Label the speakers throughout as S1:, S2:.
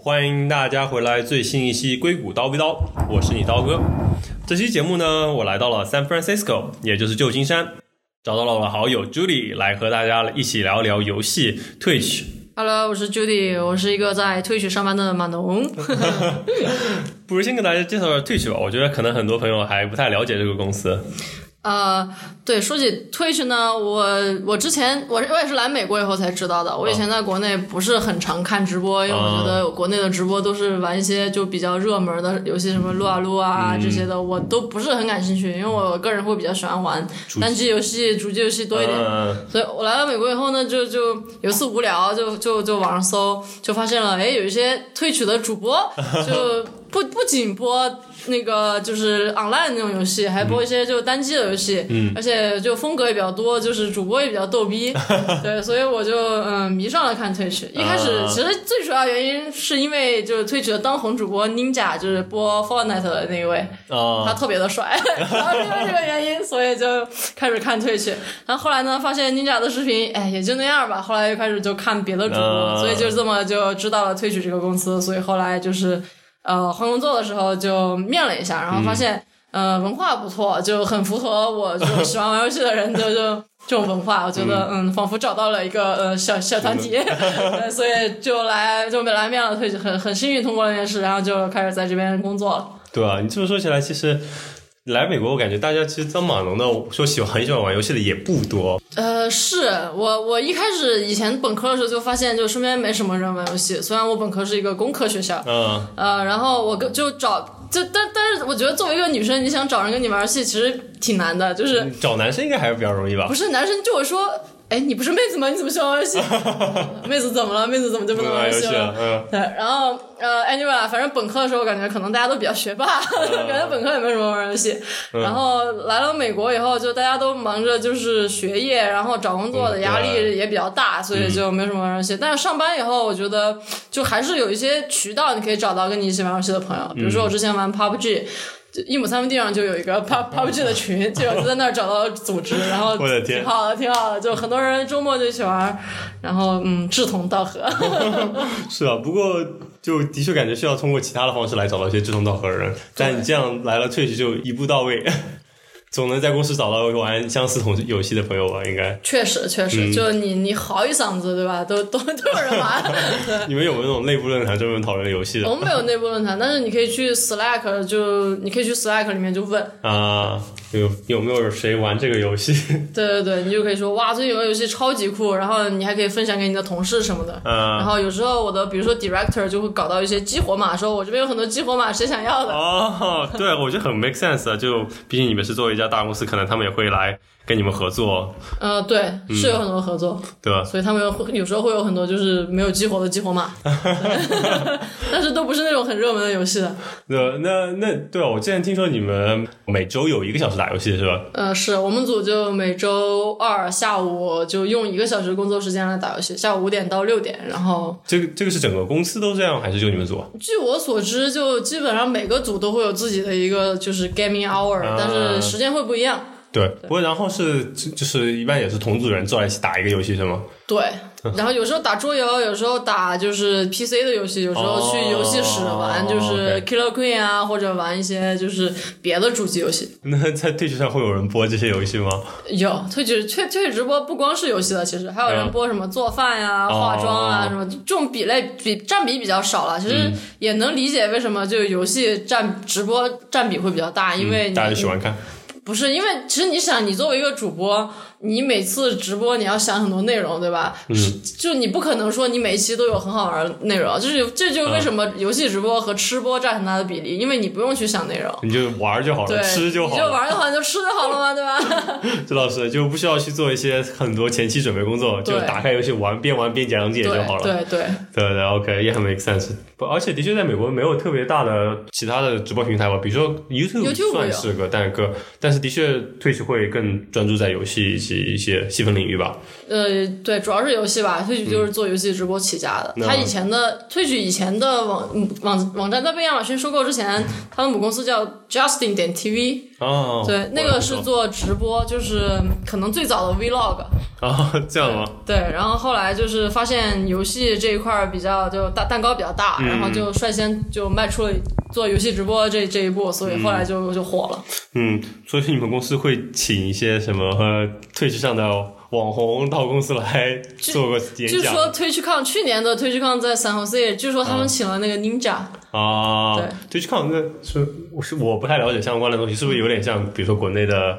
S1: 有欢迎大家回来最新一期硅谷叨逼叨，我是你刀哥。这期节目呢，我来到了 San Francisco，也就是旧金山，找到了我的好友 Judy 来和大家一起聊聊游戏 Twitch。
S2: Hello，我是 Judy，我是一个在 Twitch 上班的码农。
S1: 不如先给大家介绍 Twitch 吧，我觉得可能很多朋友还不太了解这个公司。
S2: 呃，对，说起 Twitch 呢，我我之前我我也是来美国以后才知道的。我以前在国内不是很常看直播，因为我觉得国内的直播都是玩一些就比较热门的游戏，什么撸啊撸啊这些的，我都不是很感兴趣，因为我个人会比较喜欢玩单机游戏、主机游戏多一点。
S1: 嗯，
S2: 所以我来到美国以后呢，就就有一次无聊，就就就网上搜，就发现了，哎，有一些退取的主播，就不不仅播那个就是 online 那种游戏，还播一些就单机的游戏，嗯，而且就风格也比较多，就是主播也比较逗逼，对，所以我就嗯迷上了看 Twitch。一开始其实最主要原因是因为就是退取的当红主播 Ninja 就是播 Fortnite 的那一位，他
S1: 啊，
S2: 特别的帅，然后因为这个原因，所以就开始看退去。然后后来呢，发现 Ninja 的视频，哎，也就那样吧。后来又开始就看别的主播，
S1: 啊
S2: 所以就这么就知道了 Twitch 这个公司。所以后来就是呃换工作的时候就面了一下，然后发现、呃文化不错，就很符合我这种喜欢玩游戏的人就就。这种文化，我觉得嗯，仿佛找到了一个呃小小团体，对所以就来就来面了退，很很幸运通过了面试，然后就开始在这边工作了。
S1: 对啊，你这么说起来，其实来美国，我感觉大家其实当马龙的说喜欢很喜欢玩游戏的也不多。
S2: 呃，是我我一开始以前本科的时候就发现，就身边没什么人玩游戏。虽然我本科是一个工科学校，
S1: 嗯，
S2: 呃，然后我跟就找就但但是我觉得作为一个女生，你想找人跟你玩游戏，其实挺难的。就是
S1: 找男生应该还是比较容易吧
S2: 不？是男生就我说，哎，你不是妹子吗？你怎么喜欢玩游戏？妹子怎么了？妹子怎么就不能玩
S1: 玩游戏
S2: 了？对，然后呃，anyway，反正本科的时候感觉可能大家都比较学霸，感觉本科也没什么玩游戏。然后来了美国以后，就大家都忙着就是学业，然后找工作的压力也比较大，所以就没什么玩游戏。但是上班以后，我觉得就还是有一些渠道你可以找到跟你一起玩游戏的朋友，比如说我之前玩 PUBG。就一亩三分地上就有一个 pub PUBG 的群，就 我就在那儿找到组织，然后挺好的，挺好的，就很多人周末就一起玩，然后嗯，志同道合。
S1: 是啊，不过就的确感觉需要通过其他的方式来找到一些志同道合的人，但你这样来了 Twitch 就一步到位，总能在公司找到玩相似同游戏的朋友吧？应该。
S2: 确实，确
S1: 嗯
S2: 实，就你你嚎一嗓子，对吧？都 都都有人玩。
S1: 你们有没有那种内部论坛专门讨论游戏的
S2: 我们没有内部论坛，但是你可以去 Slack，就你可以去 Slack 里面就问，
S1: 啊？有有没有谁玩这个游戏？
S2: 对对对，你就可以说哇，最近有个游戏超级酷，然后你还可以分享给你的同事什么的。嗯然
S1: 啊
S2: 后有时候我的比如说 director 就会搞到一些激活码，说我这边有很多激活码，谁想要的？
S1: 哦，对，我觉得很 make sense 啊。就毕竟你们是作为一家大公司，可能他们也会来跟你们合作，
S2: 呃，对，
S1: 嗯
S2: 是有很多合作，
S1: 对吧？
S2: 所以他们会有时候会有很多就是没有激活的激活码，对 但是都不是那种很热门的游戏的。
S1: 那那那对啊，我之前听说你们每周有一个小时打游戏是吧？
S2: 呃，是我们组就每周二下午就用一个小时工作时间来打游戏，下午五点到六点。然后
S1: 这个这个是整个公司都这样，还是就你们组啊？
S2: 据我所知，就基本上每个组都会有自己的一个就是 gaming hour，、
S1: 啊
S2: 但是时间会不一样。
S1: 对，不过然后是就就是一般也是同组人坐在一起打一个游戏是吗？
S2: 对，然后有时候打桌游，有时候打就是 PC 的游戏，有时候去游戏室玩，
S1: 哦
S2: 就是
S1: OK
S2: Killer Queen 啊，或者玩一些就是别的主机游戏。
S1: 那在 Twitch 上会有人播这些游戏吗？
S2: 有推举推推举直播不光是游戏的，其实还有人
S1: 嗯
S2: 播什么做饭呀、
S1: 哦
S2: 化妆啊什么，这种比类比占比比较少了。其
S1: 嗯
S2: 实也能理解为什么就游戏占直播占比会比较大，因为
S1: 嗯大家就喜欢看。
S2: 不是因为其实你想，你作为一个主播，你每次直播你要想很多内容，对吧？
S1: 嗯
S2: 是就你不可能说你每一期都有很好玩的内容，就是这就是为什么游戏直播和吃播占很大的比例，因为你不用去想内容。
S1: 你就玩就好
S2: 对，
S1: 了，吃就好了
S2: 你就。玩就好，你就吃就好了嘛，对吧？
S1: 这倒是就不需要去做一些很多前期准备工作，就打开游戏玩，边玩边讲解就好了。
S2: 对对，
S1: 对对，OK，也很 make sense。不，而且的确在美国没有特别大的其他的直播平台吧，比如说 YouTube, 算是个单个，但是的确 Twitch 会更专注在游戏一些细分领域吧。
S2: 呃，对，主要是游戏吧。推举就是做游戏直播起家的。
S1: 那
S2: 他以前的推举以前的网网网站在被亚马逊收购之前，他的母公司叫 Justin 点 TV，
S1: 哦，
S2: 对，那个是做直播，就是可能最早的 vlog。
S1: 哦，这样吗？
S2: 对，然后后来就是发现游戏这一块比较就大蛋糕比较大，
S1: 嗯
S2: 然后就率先就迈出了做游戏直播这这一步，所以后来就就火了。
S1: 嗯，所以你们公司会请一些什么呃退职上的网红到公司来做个演讲
S2: 据说 TwitchCon 去年的 TwitchCon 在 San Jose，据说他们请了那个 Ninja，、
S1: 啊？
S2: 对
S1: ，TwitchCon 那是我是我不太了解相关的东西，是不是有点像比如说国内的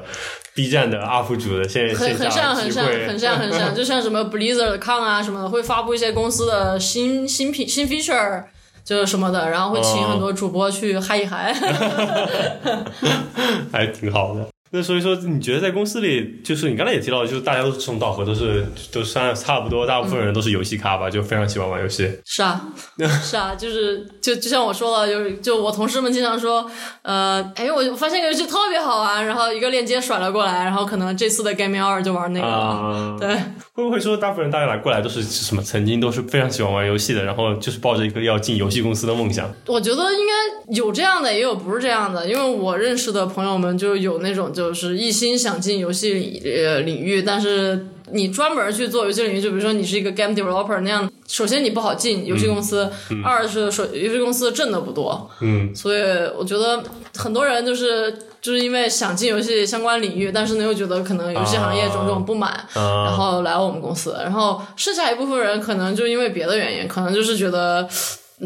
S1: B 站的 UP 主的线
S2: 很
S1: 线
S2: 很像很？像很像很像，就像什么 Blizzard Con 啊什么的，会发布一些公司的新新品新 feature。就是什么的，然后会请很多主播去嗨一嗨。
S1: 还挺好的。那所以说，你觉得在公司里，就是你刚才也提到，就是大家都是志同道合，都是都算差不多，大部分人都是游戏咖吧，就非常喜欢玩游戏。
S2: 是啊，是啊，就是就就像我说了，就是就我同事们经常说，呃，哎，我我发现一个游戏特别好玩，然后一个链接甩了过来，然后可能这次的 Game Hour 就玩那个了。
S1: 啊、
S2: 对，
S1: 会不会说大部分人大家来过来都是什么曾经都是非常喜欢玩游戏的，然后就是抱着一个要进游戏公司的梦想？
S2: 我觉得应该有这样的，也有不是这样的，因为我认识的朋友们就有那种就是一心想进游戏领呃领域，但是你专门去做游戏领域，就比如说你是一个 game developer 那样，首先你不好进游戏公司，二是说游戏公司挣的不多，
S1: 嗯，
S2: 所以我觉得很多人就是就是因为想进游戏相关领域，但是呢又觉得可能游戏行业种种不满，然
S1: 啊，
S2: 后来我们公司，然后剩下一部分人可能就因为别的原因，可能就是觉得。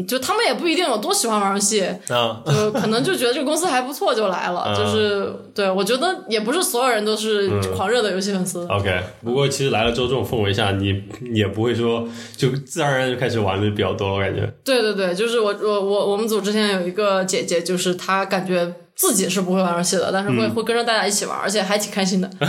S2: 就他们也不一定有多喜欢玩游戏，
S1: 啊，
S2: 就可能就觉得这个公司还不错就来了。
S1: 嗯
S2: 就是对我觉得也不是所有人都是狂热的游戏粉丝。
S1: OK，不过其实来了之后，这种氛围下，你也不会说就自然而然就开始玩的比较多，我感觉。
S2: 对对对，就是我我我我们组之前有一个姐姐，就是她感觉自己是不会玩游戏的，但是会、会跟着大家一起玩，而且还挺开心的。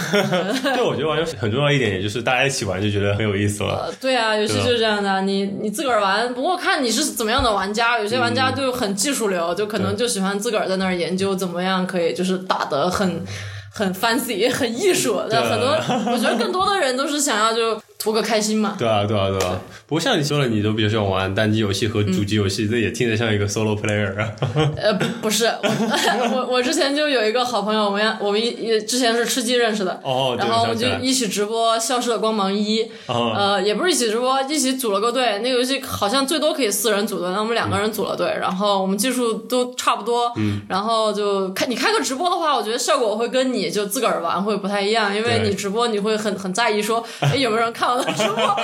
S1: 对，我觉得玩游戏很重要一点，也就是大家一起玩就觉得很有意思了。
S2: 呃，对啊，游戏就是这样的，你你自个儿玩，不过看你是怎么样的玩家，有些玩家就很技术流，就可能就喜欢自个儿在那儿研究怎么样可以就是打得很很 fancy 很艺术，但很多我觉得更多的人都是想要就图个开心嘛。
S1: 对啊，对啊，对啊。不过像你说了，你都比较喜欢玩单机游戏和主机游戏，这也听着像一个 solo player 啊。
S2: 呃，不不是，我 我我之前就有一个好朋友，我们我们一之前是吃鸡认识的，
S1: 哦，对
S2: 然后我们就一起直播《消失的光芒一》，
S1: 哦
S2: 呃，也不是一起直播，一起组了个队。那个游戏好像最多可以四人组队，那我们两个人组了队，然后我们技术都差不多，嗯，然后就开你开个直播的话，我觉得效果会跟你就自个儿玩会不太一样，因为你直播你会很很在意说，哎，有没有人看我的直播？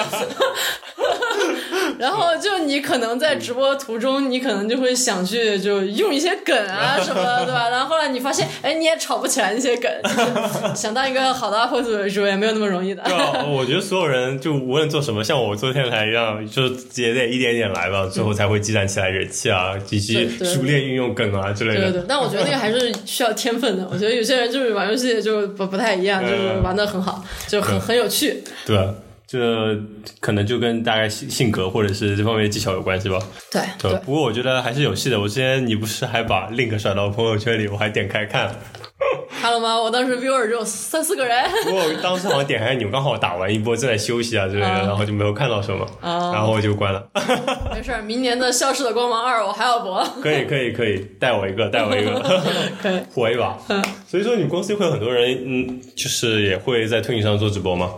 S2: 然后就你可能在直播途中，你可能就会想去就用一些梗啊什么的，对吧？然后后来你发现，哎，你也炒不起来那些梗，就 是想当一个好的 UP 主也没有那么容易的。
S1: 对啊，我觉得所有人就无论做什么，像我做电台一样，就是也得一点一点来吧，最后才会积攒起来人气啊，以及
S2: 对对
S1: 熟练运用梗啊之类的。
S2: 对对对，但我觉得那个还是需要天分的。我觉得有些人就是玩游戏就不不太一样，就是玩的很好，就很很有趣。
S1: 对啊，这可能就跟大概性性格或者是这方面技巧有关系吧。
S2: 对
S1: 对，
S2: 对，
S1: 不过我觉得还是有戏的。我之前你不是还把 link 甩到朋友圈里，我还点开看。
S2: 看了吗？我当时 viewer 只有三四个人。
S1: 不过我当时好像点开你们刚好打完一波，正在休息啊之类的，
S2: 啊
S1: 然后就没有看到什么，
S2: 啊
S1: 然后我就关了。
S2: 没事儿，明年的《消失的光芒二》我还要播。
S1: 可以可以可以，带我一个，带我一个，
S2: 可以。
S1: 火一把。所以说，你们公司会有很多人，嗯，就是也会在 Twitch 上做直播吗？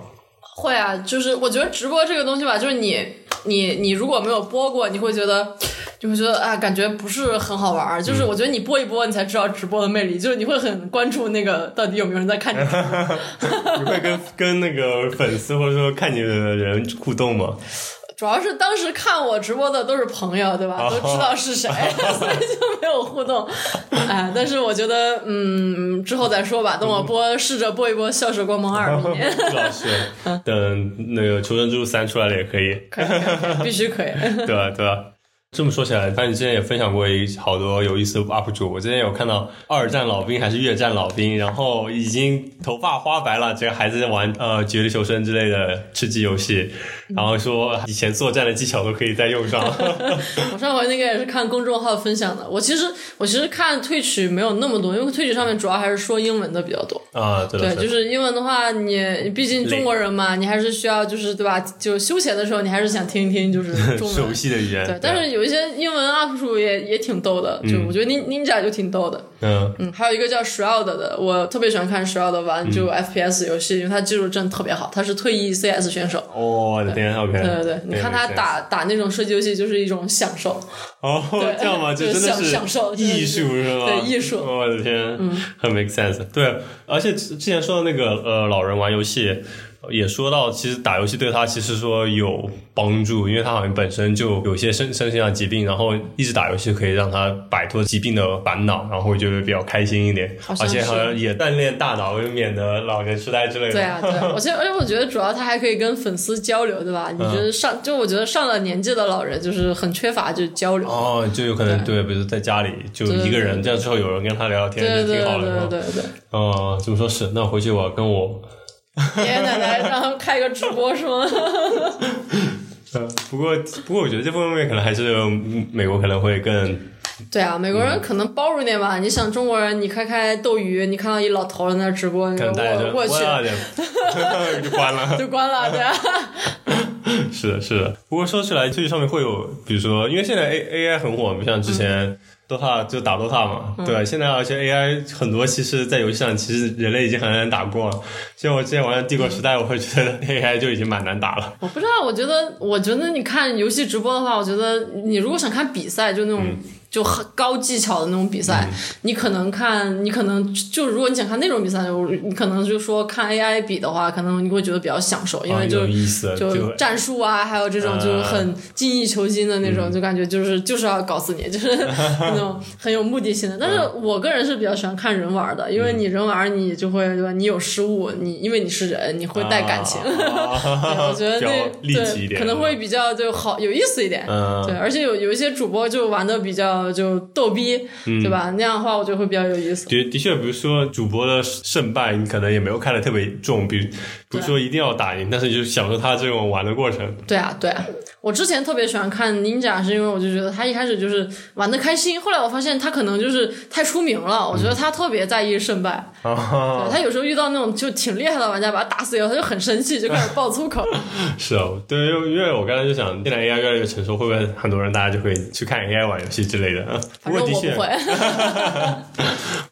S2: 会啊，就是我觉得直播这个东西吧，就是你你你如果没有播过，你会觉得就会觉得啊，感觉不是很好玩儿。就是我觉得你播一播，你才知道直播的魅力，就是你会很关注那个到底有没有人在看你。
S1: 你会跟跟那个粉丝或者说看你的人互动吗？
S2: 主要是当时看我直播的都是朋友，对吧？都知道是谁，所以就没有互动。哎，但是我觉得，嗯，之后再说吧。等我播，试着播一播《笑射光芒二》明年，
S1: 等那个《求生之路三》出来了也可以，
S2: 可以，可以可以必须可以。
S1: 对吧？对吧？这么说起来，反正你之前也分享过一好多有意思的 UP 主。我之前有看到二战老兵还是越战老兵，然后已经头发花白了，这个还在玩呃绝地求生之类的吃鸡游戏，然后说以前作战的技巧都可以再用上。
S2: 我上回那个也是看公众号分享的。我其实我其实看退曲没有那么多，因为退曲上面主要还是说英文的比较多。
S1: 啊，对
S2: 对，就是英文的话，你你毕竟中国人嘛，你还是需要就是对吧？就休闲的时候，你还是想听一听就是中文
S1: 熟。悉的语言。
S2: 对，但是有一一些英文 UP 主也也挺逗的，就我觉得 Nin Ninja 就挺逗的。
S1: 嗯
S2: 嗯，还有一个叫 Shroud 的，我特别喜欢看 Shroud 玩就 FPS 游戏，因为他技术真的特别好，他是退役 CS 选手。
S1: 哦，我的天，OK，
S2: 对对对，你看他打打那种射击游戏就是一种享受，
S1: 哦，这样吗？
S2: 就
S1: 真的
S2: 享享受
S1: 艺术是吧？
S2: 对艺术嗯
S1: 我的天，很 make sense。对，而且之之前说的那个呃，老人玩游戏。也说到，其实打游戏对他其实说有帮助，因为他好像本身就有些身身心上疾病，然后一直打游戏可以让他摆脱疾病的烦恼，然后就会比较开心一点，而且
S2: 好像
S1: 也锻炼大脑，就免得老年痴呆之类的。
S2: 对啊，对啊，我觉得，而且我觉得主要他还可以跟粉丝交流，对吧？你觉得上，就我觉得上了年纪的老人就是很缺乏就交流。
S1: 哦，就有可能对，比如在家里就一个人，这样之后有人跟他聊聊天，挺好的，
S2: 对对对，
S1: 哦，这么说是，那回去我要跟我，
S2: 爷爷奶奶让他们开个直播是吗？
S1: 呃，不过不过我觉得这方面可能还是嗯美国可能会更，
S2: 对啊，美国人可能包容点吧。你想中国人，你开开斗鱼，你看到一老头在那直播，你说我我去
S1: 就关了。
S2: 就关了，对啊。
S1: 是的，是的。不过说起来，这上面会有，比如说，因为现在 A A I 很火，不像之前 DOTA 就打 DOTA 嘛，对？现在而且 A I 很多，其实，在游戏上，其实人类已经很难打过了。像我之前玩帝国时代，我会觉得 A I 就已经蛮难打了。
S2: 我不知道，我觉得，我觉得你看游戏直播的话，我觉得你如果想看比赛，就那种、就很高技巧的那种比赛，你可能看，你可能就如果你想看那种比赛，我你可能就说看 AI 比的话，可能你会觉得比较享受，因为就、就战术啊，还有这种就是很精益求精的那种，就感觉就是就是要搞死你，就是 那种很有目的性的。但是我个人是比较喜欢看人玩的，因为你人玩你就会对吧？你有失误，你因为你是人，你会带感情。
S1: 啊
S2: 我觉得那对可能会比较就好有意思一点。
S1: 嗯
S2: 对，而且有有一些主播就玩的比较就逗逼，
S1: 嗯
S2: 对吧？那样的话我觉得会比较有意思。
S1: 的的确，比如说主播的胜败，你可能也没有看得特别重，比如不是说一定要打赢，但是就享受他这种玩的过程。
S2: 对啊，对啊，我之前特别喜欢看 Ninja，是因为我就觉得他一开始就是玩的开心，后来我发现他可能就是太出名了，我觉得他特别在意胜败。
S1: 啊
S2: 对，他有时候遇到那种就挺厉害的玩家，把他打死以后，他就很生气，就开始爆粗口。
S1: 是啊，对，因为因为我刚才就想，现在 AI 越来越成熟，会不会很多人大家就会去看 AI 玩游戏之类的？啊 不过的确，
S2: 不。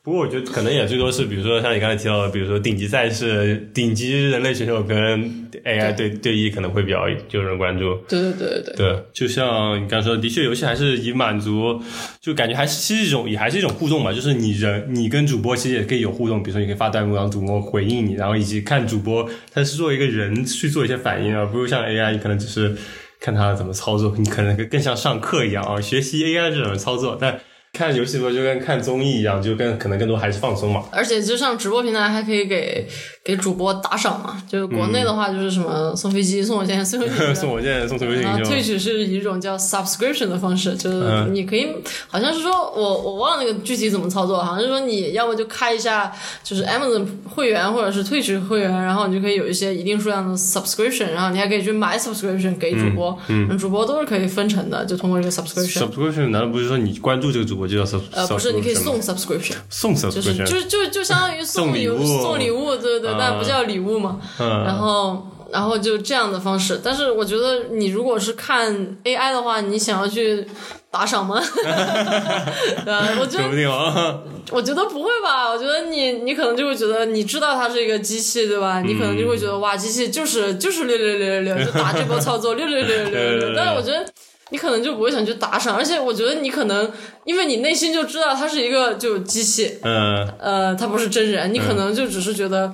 S1: 不过我觉得可能也最多是，比如说像你刚才提到的，比如说顶级赛事、顶级人类选手跟 AI 对对弈，可能会比较有人关注。
S2: 对对对对对。
S1: 对，就像你刚说，的确，游戏还是以满足，就感觉还是其实一种，也还是一种互动嘛。就是你人，你跟主播其实也可以有互动，比如说你可以发弹幕，让主播回应你，然后以及看主播他是作为一个人去做一些反应，而不是像 AI，你可能只是看他怎么操作，你可能更像上课一样啊，学习 AI 这种操作，但。看游戏直播就跟看综艺一样，就跟可能更多还是放松嘛。
S2: 而且就像直播平台还可以给给主播打赏嘛，就是国内的话就是什么送飞机、送火箭、送火箭
S1: 送火箭送飞机
S2: 然后
S1: 就
S2: Twitch 是以一种叫 subscription 的方式，就是
S1: 嗯。
S2: 你可以，好像是说我我忘了那个具体怎么操作，好像是说你要么就开一下就是 Amazon 会员或者是 Twitch 会员，然后你就可以有一些一定数量的 subscription，然后你还可以去买 subscription 给主播，嗯，主播都是可以分成的，就通过这个 subscription。
S1: subscription 难道不是说你关注这个主播就叫 sub？
S2: 呃，不是，你可以
S1: subscription
S2: 送 subscription，
S1: 送
S2: 就是
S1: subscription，
S2: 就就就相当于
S1: 送礼物
S2: 送礼物，对对但不叫礼物嘛。
S1: 嗯
S2: 然后然后就这样的方式，但是我觉得你如果是看 AI 的话，你想要去打赏吗？对啊，我觉得
S1: 不定啊。
S2: 我觉得不会吧？我觉得你你可能就会觉得你知道它是一个机器，对吧？你可能就会觉得哇，机器就是就是六六六六六，就打这波操作六六六六六六。但是我觉得。你可能就不会想去打赏，而且我觉得你可能，因为你内心就知道它是一个就机器，
S1: 嗯，
S2: 呃，它不是真人，你可能就只是觉得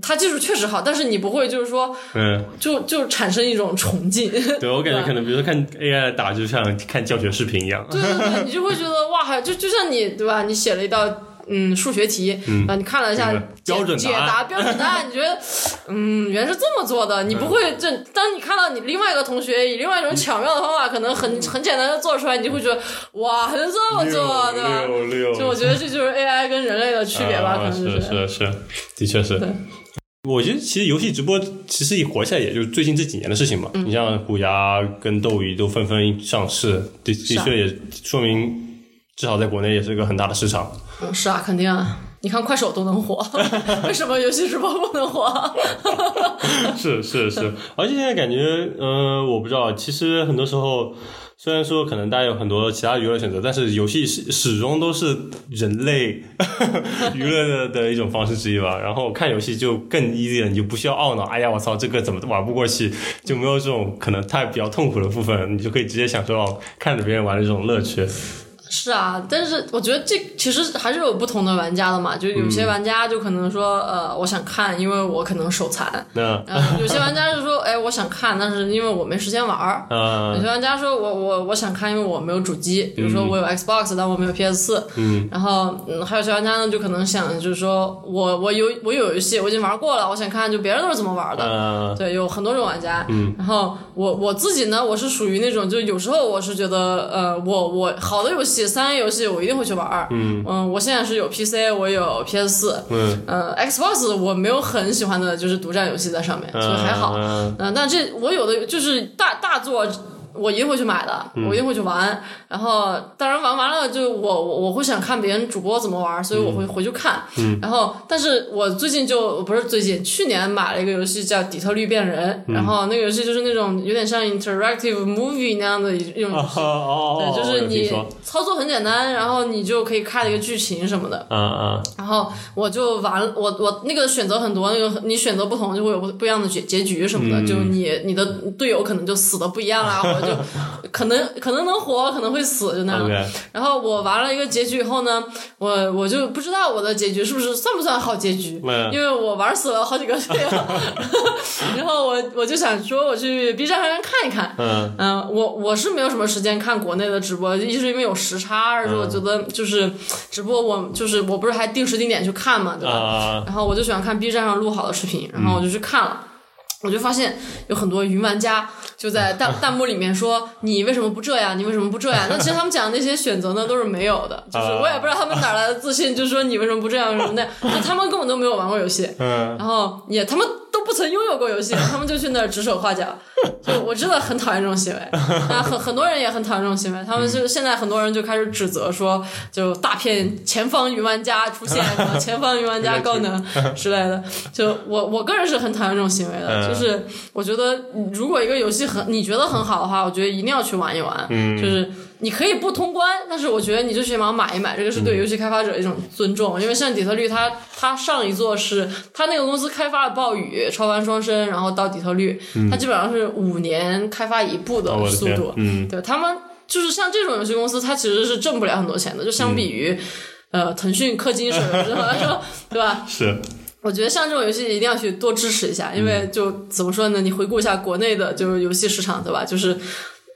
S2: 它技术确实好，但是你不会就是说
S1: 嗯，
S2: 就就产生一种崇敬。
S1: 对我感觉可能，比如说看 AI 打，就像看教学视频一样。
S2: 对对对，你就会觉得哇，还就就像你对吧？你写了一道嗯数学题，啊，你看了一下解
S1: 标准
S2: 解答 标准答案，你觉得嗯原来是这么做的，你不会这当你看到你另外一个同学以另外一种巧妙的方法，可能很很简单的做出来，你就会觉得哇，还能这么做，对吧？
S1: 六六，
S2: 就我觉得这就是 AI 跟人类的区别吧，可
S1: 啊
S2: 能就是
S1: 是是，的确是。我觉得其实游戏直播其实一火起来，也就是最近这几年的事情嘛。
S2: 嗯
S1: 你像虎牙跟斗鱼都纷纷上市，的的确也说明至少在国内也是个很大的市场。
S2: 嗯是啊，肯定啊。你看快手都能火，为什么游戏直播不能火？
S1: 是是是，而且现在感觉，嗯、我不知道，其实很多时候。虽然说可能大家有很多其他娱乐选择，但是游戏始始终都是人类 娱乐的的一种方式之一吧。然后看游戏就更 easy 了，你就不需要懊恼，哎呀，我操，这个怎么玩不过去，就没有这种可能太比较痛苦的部分，你就可以直接享受到看着别人玩的这种乐趣。
S2: 是啊，但是我觉得这其实还是有不同的玩家的嘛，就有些玩家就可能说，呃，我想看，因为我可能手残。
S1: 嗯
S2: 呃，有些玩家就说，哎，我想看，但是因为我没时间玩儿。有
S1: 呃，
S2: 些玩家说我我我想看，因为我没有主机，比如说我有 Xbox，、但我没有 PS 四。
S1: 嗯，
S2: 然后嗯，还有些玩家呢，就可能想就是说我我有我有游戏，我已经玩过了，我想看就别人都是怎么玩的。
S1: 嗯，
S2: 对，有很多种玩家。嗯，然后我我自己呢，我是属于那种，就有时候我是觉得，呃，我我好的游戏，三 A 游戏我一定会去玩儿。嗯我现在是有 PC，我有 PS 四。
S1: 嗯，
S2: 呃，Xbox 我没有很喜欢的就是独占游戏在上面，所以还好。
S1: 嗯
S2: 嗯、但这我有的就是大大作。我一定会去买的，我一定会去玩。然后，当然玩完了就我我我会想看别人主播怎么玩，所以我会回去看。然后，但是我最近就不是最近，去年买了一个游戏叫《底特律变人》，然后那个游戏就是那种有点像 interactive movie 那样的一一种游戏。
S1: 哦，
S2: 对，就是你操作很简单，然后你就可以看一个剧情什么的。
S1: 嗯嗯
S2: 然后我就玩，我我那个选择很多，那个你选择不同就会有不不一样的结结局什么的，就你你的队友可能就死的不一样啊，或者就可能可能能活，可能会死，就那样。然后我玩了一个结局以后呢，我我就不知道我的结局是不是算不算好结局，
S1: 嗯。
S2: 因为我玩死了好几个队友，然后我我就想说我去 B 站上面看一看，
S1: 嗯。
S2: 嗯，我我是没有什么时间看国内的直播，一是因为有时差，二是我觉得就是直播我就是我不是还定时定点去看嘛，对吧？
S1: 啊，
S2: 然后我就喜欢看 B 站上录好的视频，然后我就去看了。我就发现有很多云玩家就在弹 弹幕里面说：“你为什么不这样？你为什么不这样？”那其实他们讲的那些选择呢，都是没有的，就是我也不知道他们哪来的自信，就说你为什么不这样什么的，就他们根本都没有玩过游戏，
S1: 嗯
S2: 然后也他们都不曾拥有过游戏，他们就去那儿指手画脚，就我真的很讨厌这种行为。啊，很很多人也很讨厌这种行为，他们就现在很多人就开始指责说，就大片前方云玩家出现，什 么前方云玩家高能之类的。就我我个人是很讨厌这种行为的，就是我觉得如果一个游戏很你觉得很好的话，我觉得一定要去玩一玩，就是。你可以不通关，但是我觉得你就起码买一买，这个是对游戏开发者一种尊重。因为像底特律它，它上一座是它那个公司开发了暴雨、超凡双生，然后到底特律，它基本上是五年开发一部的速度。
S1: 嗯
S2: 对他们就是像这种游戏公司，它其实是挣不了很多钱的，就相比于、呃腾讯氪金手游来说，对吧？
S1: 是，
S2: 我觉得像这种游戏一定要去多支持一下，因为就怎么说呢？你回顾一下国内的就是游戏市场，对吧？就是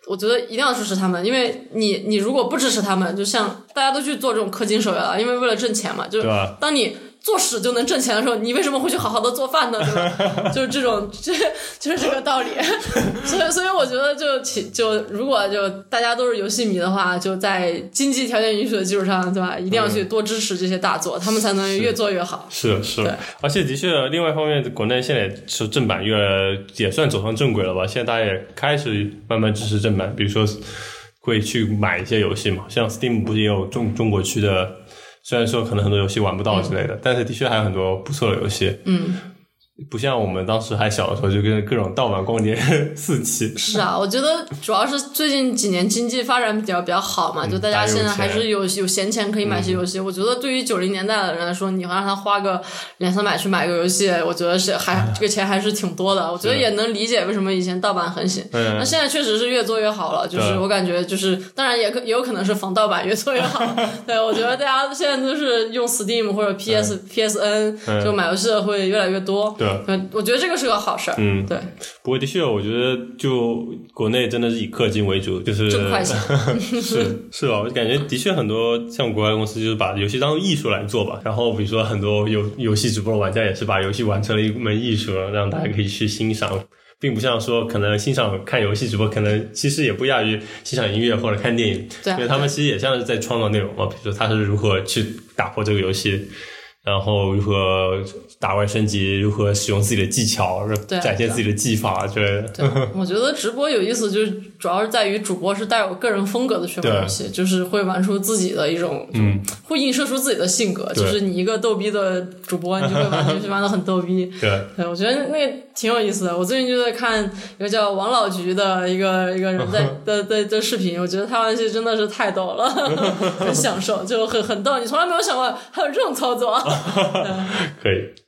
S2: 我觉得一定要支持他们，因为你你如果不支持他们，就像大家都去做这种氪金手游了，因为为了挣钱嘛，就是？当你做屎就能挣钱的时候，你为什么会去好好的做饭呢？对吧？就是这种，这 就是这个道理。所以，所以我觉得就其就如果就大家都是游戏迷的话，就在经济条件允许的基础上，对吧？一定要去多支持这些大作，他们才能越做越好。
S1: 是是
S2: 对，
S1: 而且的确，另外一方面，国内现在是正版越来也算走上正轨了吧？现在大家也开始慢慢支持正版，比如说会去买一些游戏嘛，像 Steam 不是也有中中国区的，虽然说可能很多游戏玩不到之类的，但是的确还有很多不错的游戏。
S2: 嗯，
S1: 不像我们当时还小的时候，就跟各种盗版光碟 四起。
S2: 是啊，我觉得主要是最近几年经济发展比较比较好嘛，就大家现在还是有有闲钱可以买些游戏。我觉得对于九零年代的人来说，你让他花个两三百去买个游戏，我觉得是还这个钱还是挺多的。我觉得也能理解为什么以前盗版很行。
S1: 嗯
S2: 那现在确实是越做越好了，就是我感觉就是，当然也可也有可能是防盗版越做越好。对，我觉得大家现在都是用 Steam 或者 PS、PSN 就买游戏的会越来越多。
S1: 对，
S2: 对，我觉得这个是个好事儿。
S1: 嗯，
S2: 对，
S1: 不过的确，我觉得就国内真的是以氪金为主，就是
S2: 挣快钱。
S1: 是是吧？我感觉的确很多像国外公司就是把游戏当做艺术来做吧。然后比如说很多游游戏直播的玩家也是把游戏玩成了一门艺术，让大家可以去欣赏。并不像说可能欣赏看游戏直播，可能其实也不亚于欣赏音乐或者看电影，
S2: 对啊
S1: 因为他们其实也像是在创造内容嘛。比如说他是如何去打破这个游戏，然后如何打怪升级，如何使用自己的技巧，展现自己的技法之类的。
S2: 对，我觉得直播有意思，就是主要是在于主播是带有个人风格的去玩游戏，就是会玩出自己的一种，嗯，会映射出自己的性格。就是你一个逗逼的主播，你就会玩游戏玩的很逗逼。
S1: 对，
S2: 对我觉得那个挺有意思的。我最近就在看一个叫王老菊的一个一个人在 的的的视频，我觉得他玩游戏真的是太逗了，很享受，就很很逗。你从来没有想过还有这种操作。
S1: 可以。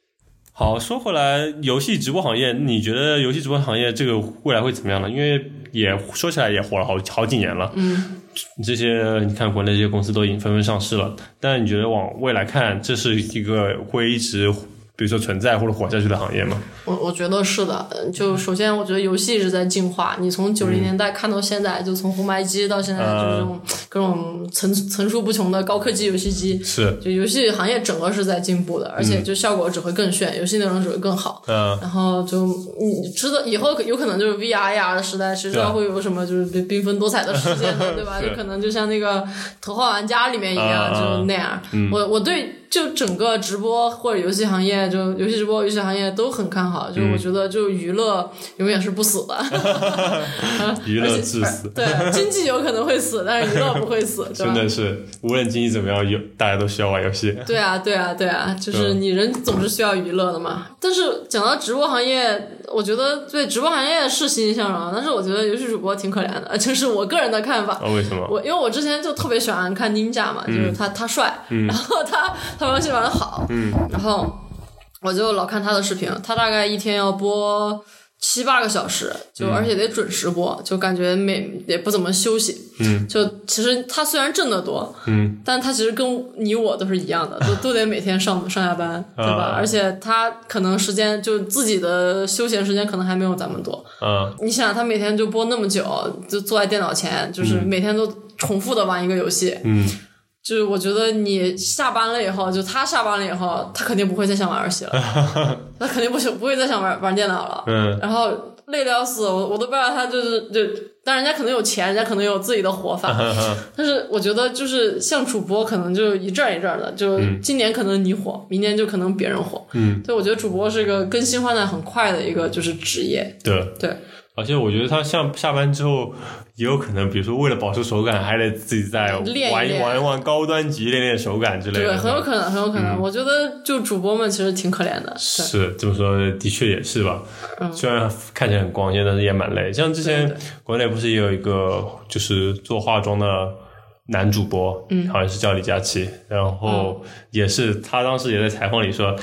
S1: 好，说回来，游戏直播行业，你觉得游戏直播行业这个未来会怎么样呢？因为也说起来也火了好好几年了，
S2: 嗯，
S1: 这些你看国内这些公司都已经纷纷上市了，但你觉得往未来看，这是一个会一直比如说存在或者活下去的行业吗？
S2: 我我觉得是的，就首先我觉得游戏一直在进化，你从九零年代看到现在，就从红白机到现在就是这种各种层层出不穷的高科技游戏机，
S1: 是，
S2: 就游戏行业整个是在进步的，而且就效果只会更炫，游戏内容只会更好。
S1: 嗯，
S2: 然后就你知道以后有可能就是 VR、AR 的时代，谁知道会有什么就是缤缤纷多彩的世界呢？对吧？就可能就像那个《头号玩家》里面一样，就那样。我我对就整个直播或者游戏行业，就游戏直播、游戏行业都很看好。就我觉得，就娱乐永远是不死的，
S1: 娱乐至死。
S2: 对，经济有可能会死，但是娱乐不会死。
S1: 真的是，无论经济怎么样，有大家都需要玩游戏。
S2: 对啊，对啊，对啊，就是你人总是需要娱乐的嘛。但是讲到直播行业，我觉得对直播行业是欣欣向荣，但是我觉得游戏主播挺可怜的，就是我个人的看法。
S1: 为什么？
S2: 我因为我之前就特别喜欢看 Ninja 嘛，就是他他帅，然后他他玩游戏玩的好，然后我就老看他的视频，他大概一天要播七八个小时，就而且得准时播，就感觉每也不怎么休息。
S1: 嗯，
S2: 就其实他虽然挣得多，
S1: 嗯，
S2: 但他其实跟你我都是一样的，都 都得每天上上下班，对吧？而且他可能时间就自己的休闲时间可能还没有咱们多。
S1: 嗯，
S2: 你想他每天就播那么久，就坐在电脑前，就是每天都重复的玩一个游戏。
S1: 嗯，
S2: 就是我觉得你下班了以后，就他下班了以后，他肯定不会再想玩游戏了，他肯定不不会再想玩玩电脑了。
S1: 嗯，
S2: 然后累得要死，我我都不知道他就是就，但人家可能有钱，人家可能有自己的活法。但是我觉得就是像主播，可能就一阵儿一阵儿的，就今年可能你火，明年就可能别人火。
S1: 嗯，
S2: 对，我觉得主播是一个更新换代很快的一个就是职业。
S1: 对。
S2: 对，
S1: 而且我觉得他像下班之后，也有可能，比如说为了保持手感，还得自己再
S2: 练一练
S1: 玩玩一玩高端级，练练手感之类的。
S2: 对，很有可能，很有可能。我觉得就主播们其实挺可怜的。
S1: 是这么说，的确也是吧。
S2: 嗯
S1: 虽然看起来很光鲜，但是也蛮累。像之前国内不是也有一个就是做化妆的男主播，嗯，好像是叫李佳琦，然
S2: 嗯
S1: 后也是他当时也在采访里说。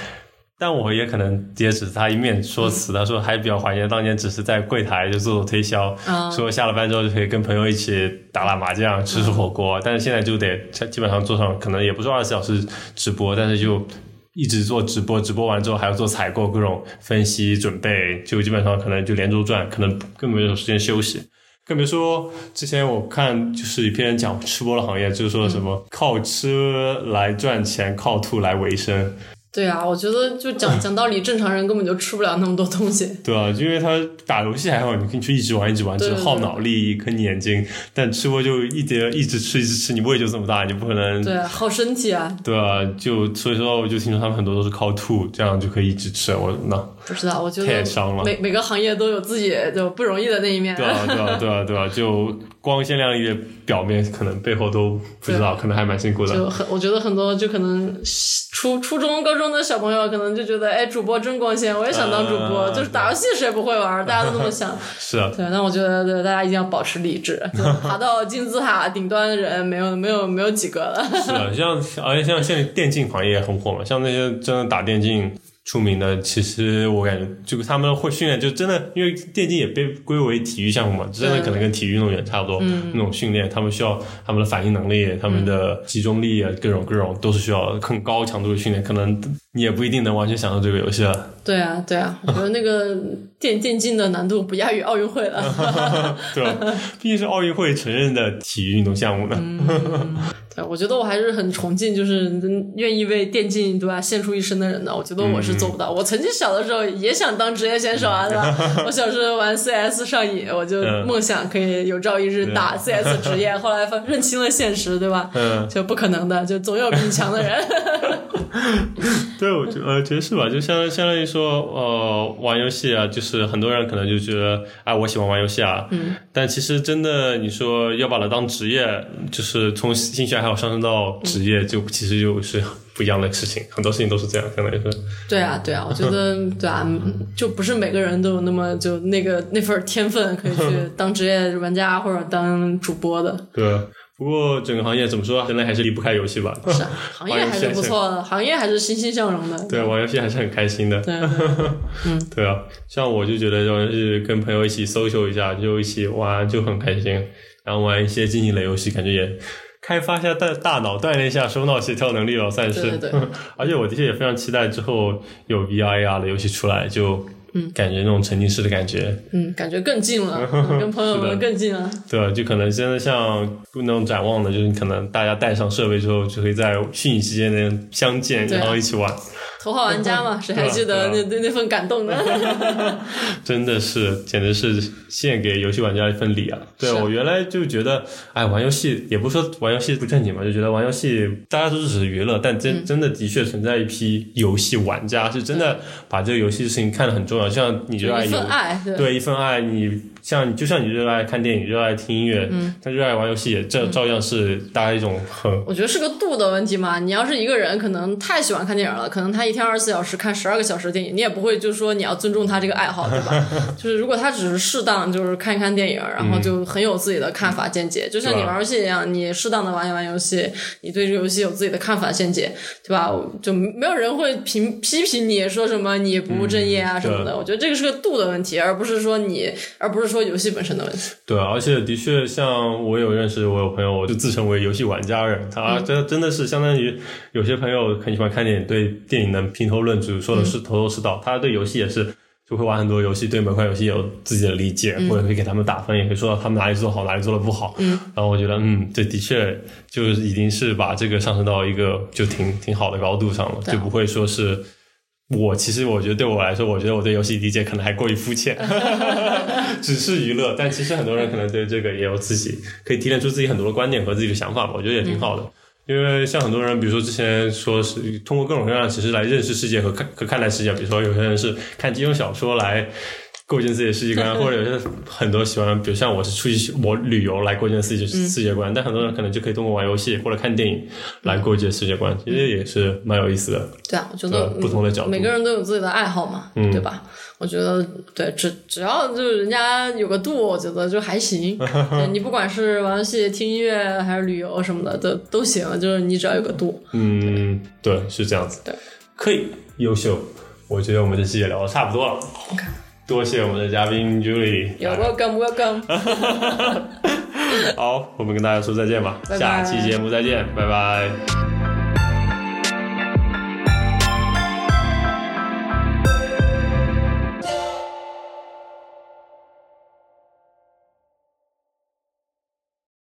S1: 但我也可能也只是他一面说辞，他说还比较怀念当年只是在柜台就做做推销，
S2: 嗯
S1: 说下了班之后就可以跟朋友一起打打麻将、吃吃火锅，但是现在就得基本上做上，可能也不是二十四小时直播，但是就一直做直播，直播完之后还要做采购、各种分析准备，就基本上可能就连轴转，可能根本没有时间休息。更别说之前我看就是一篇讲吃播的行业，就是说什么靠吃来赚钱，靠吐来维生。
S2: 对啊，我觉得就讲 讲道理，正常人根本就吃不了那么多东西。
S1: 对啊，因为他打游戏还好，你可以去一直玩一直玩，只
S2: 对对
S1: 耗脑力坑你眼睛。但吃播就一直一直吃一直吃，你胃就这么大，你不可能
S2: 对，耗身体啊。
S1: 对啊，就所以说我就听说他们很多都是靠吐，这样就可以一直吃。我那
S2: 不知道，我觉得
S1: 太伤了
S2: 每每个行业都有自己就不容易的那一面。
S1: 对啊对啊对啊对啊，就光鲜亮丽的表面，可能背后都不知道，可能还蛮辛苦的。
S2: 就很，我觉得很多就可能初初中、高中的小朋友可能就觉得，哎，主播真光鲜，我也想当主播。
S1: 啊
S2: 就是打游戏谁不会玩，大家都这么想。
S1: 是啊，
S2: 对，但我觉得对大家一定要保持理智，就爬到金字塔顶端的人没有没有没有几个了。
S1: 是啊，像而且像现在电竞行业也很火嘛，像那些真的打电竞出名的，其实我感觉就他们会训练，就真的因为电竞也被归为体育项目嘛，真的可能跟体育运动员差不多、那种训练，他们需要他们的反应能力、他们的集中力啊，各种各种都是需要很高强度的训练，可能你也不一定能完全享受这个游戏了。
S2: 对啊，对啊，我觉得那个电电竞的难度不亚于奥运会了。
S1: 对吧？毕竟是奥运会承认的体育运动项目呢。
S2: 对，我觉得我还是很崇敬，就是愿意为电竞对吧献出一生的人的。我觉得我是做不到。我曾经小的时候也想当职业选手啊，对吧？我小时候玩 CS 上瘾，我就
S1: 嗯
S2: 梦想可以有朝一日打 CS 职业。后来发认清了现实，对吧？
S1: 嗯，
S2: 就不可能的，就总有比你强的人。
S1: 我觉呃觉得是吧？就相相当于说，呃，玩游戏啊，就是很多人可能就觉得，哎，我喜欢玩游戏啊，嗯，但其实真的，你说要把它当职业，就是从兴趣爱好上升到职业，就其实就是不一样的事情，很多事情都是这样，相当于是。
S2: 对啊，对啊，我觉得对啊，就不是每个人都有那么就那个那份天分可以去当职业玩家或者当主播的。
S1: 对。不过整个行业怎么说，人类还是离不开游戏吧？
S2: 是啊，行业还是不错的，行业还是欣欣向荣的。
S1: 对，玩游戏还是很开心的。
S2: 对，
S1: 嗯，对啊，像我就觉得就是跟朋友一起 social 一下，就一起玩就很开心，然后玩一些竞技类游戏，感觉也开发一下大大脑，锻炼一下手脑协调能力了，算是。
S2: 对对对。
S1: 而且我的确也非常期待之后有 VR、AR 的游戏出来，就。
S2: 嗯，
S1: 感觉那种沉浸式的感觉，
S2: 嗯，感觉更近了，跟朋友们更近了。
S1: 对，就可能真的像那种展望的，就是可能大家带上设备之后，就可以在虚拟世界内相见，然后一起玩。
S2: 头号玩家嘛，谁还记得那那那份感动呢？
S1: 真的是，简直是献给游戏玩家一份礼啊！对我原来就觉得，哎，玩游戏也不说玩游戏不正经嘛，就觉得玩游戏大家都是只是娱乐，但真真的的确存在一批游戏玩家，是真的把这个游戏的事情看得很重要，像你热爱
S2: 一份爱，
S1: 对一份爱，你。像就像你热爱看电影、热爱听音乐，嗯，他热爱玩游戏，也照照样是大家一种很。
S2: 我觉得是个度的问题嘛。你要是一个人，可能太喜欢看电影了，可能他一天二十四小时看十二个小时的电影，你也不会就是说你要尊重他这个爱好，对吧？就是如果他只是适当就是看一看电影，然后就很有自己的看法见解，就像你玩游戏一样，你适当的玩一玩游戏，你对这个游戏有自己的看法见解，对吧？就没有人会评批评你说什么你不务正业啊什么的。我觉得这个是个度的问题，而不是说你，而不是说。说游戏本身的问题，
S1: 对，而且的确，像我有认识，我有朋友，我就自称为游戏玩家人，他真真的是相当于有些朋友很喜欢看电影，对电影能评头论足，说的是头头是道。他对游戏也是就会玩很多游戏，对每款游戏有自己的理解，或者可以给他们打分，也可以说到他们哪里做好，哪里做的不好。
S2: 嗯，
S1: 然后我觉得，嗯，这的确就已经是把这个上升到一个就挺挺好的高度上了，就不会说是。我其实我觉得对我来说，我觉得我对游戏理解可能还过于肤浅，只是娱乐。但其实很多人可能对这个也有自己可以提炼出自己很多的观点和自己的想法吧，我觉得也挺好的。因为像很多人，比如说之前说是通过各种各样的形式来认识世界和看和看待世界，比如说有些人是看金庸小说来。构建自己的世界观，或者有些很多喜欢，比如像我是出去我旅游来构建自己世界观，但很多人可能就可以通过玩游戏或者看电影来构建世界观，其实也是蛮有意思的。
S2: 对啊，我觉得
S1: 不同的角度，
S2: 每个人都有自己的爱好嘛，对吧？我觉得对，只只要就是人家有个度，我觉得就还行。你不管是玩游戏、听音乐还是旅游什么的，都都行，就是你只要有个度。
S1: 嗯，对，是这样子。
S2: 对，
S1: 可以，优秀。我觉得我们这期也聊的差不多了。
S2: OK。
S1: 多谢我们的嘉宾 Julie。
S2: Welcome, welcome。
S1: 好，我们跟大家说再见吧，下期节目再见，拜拜。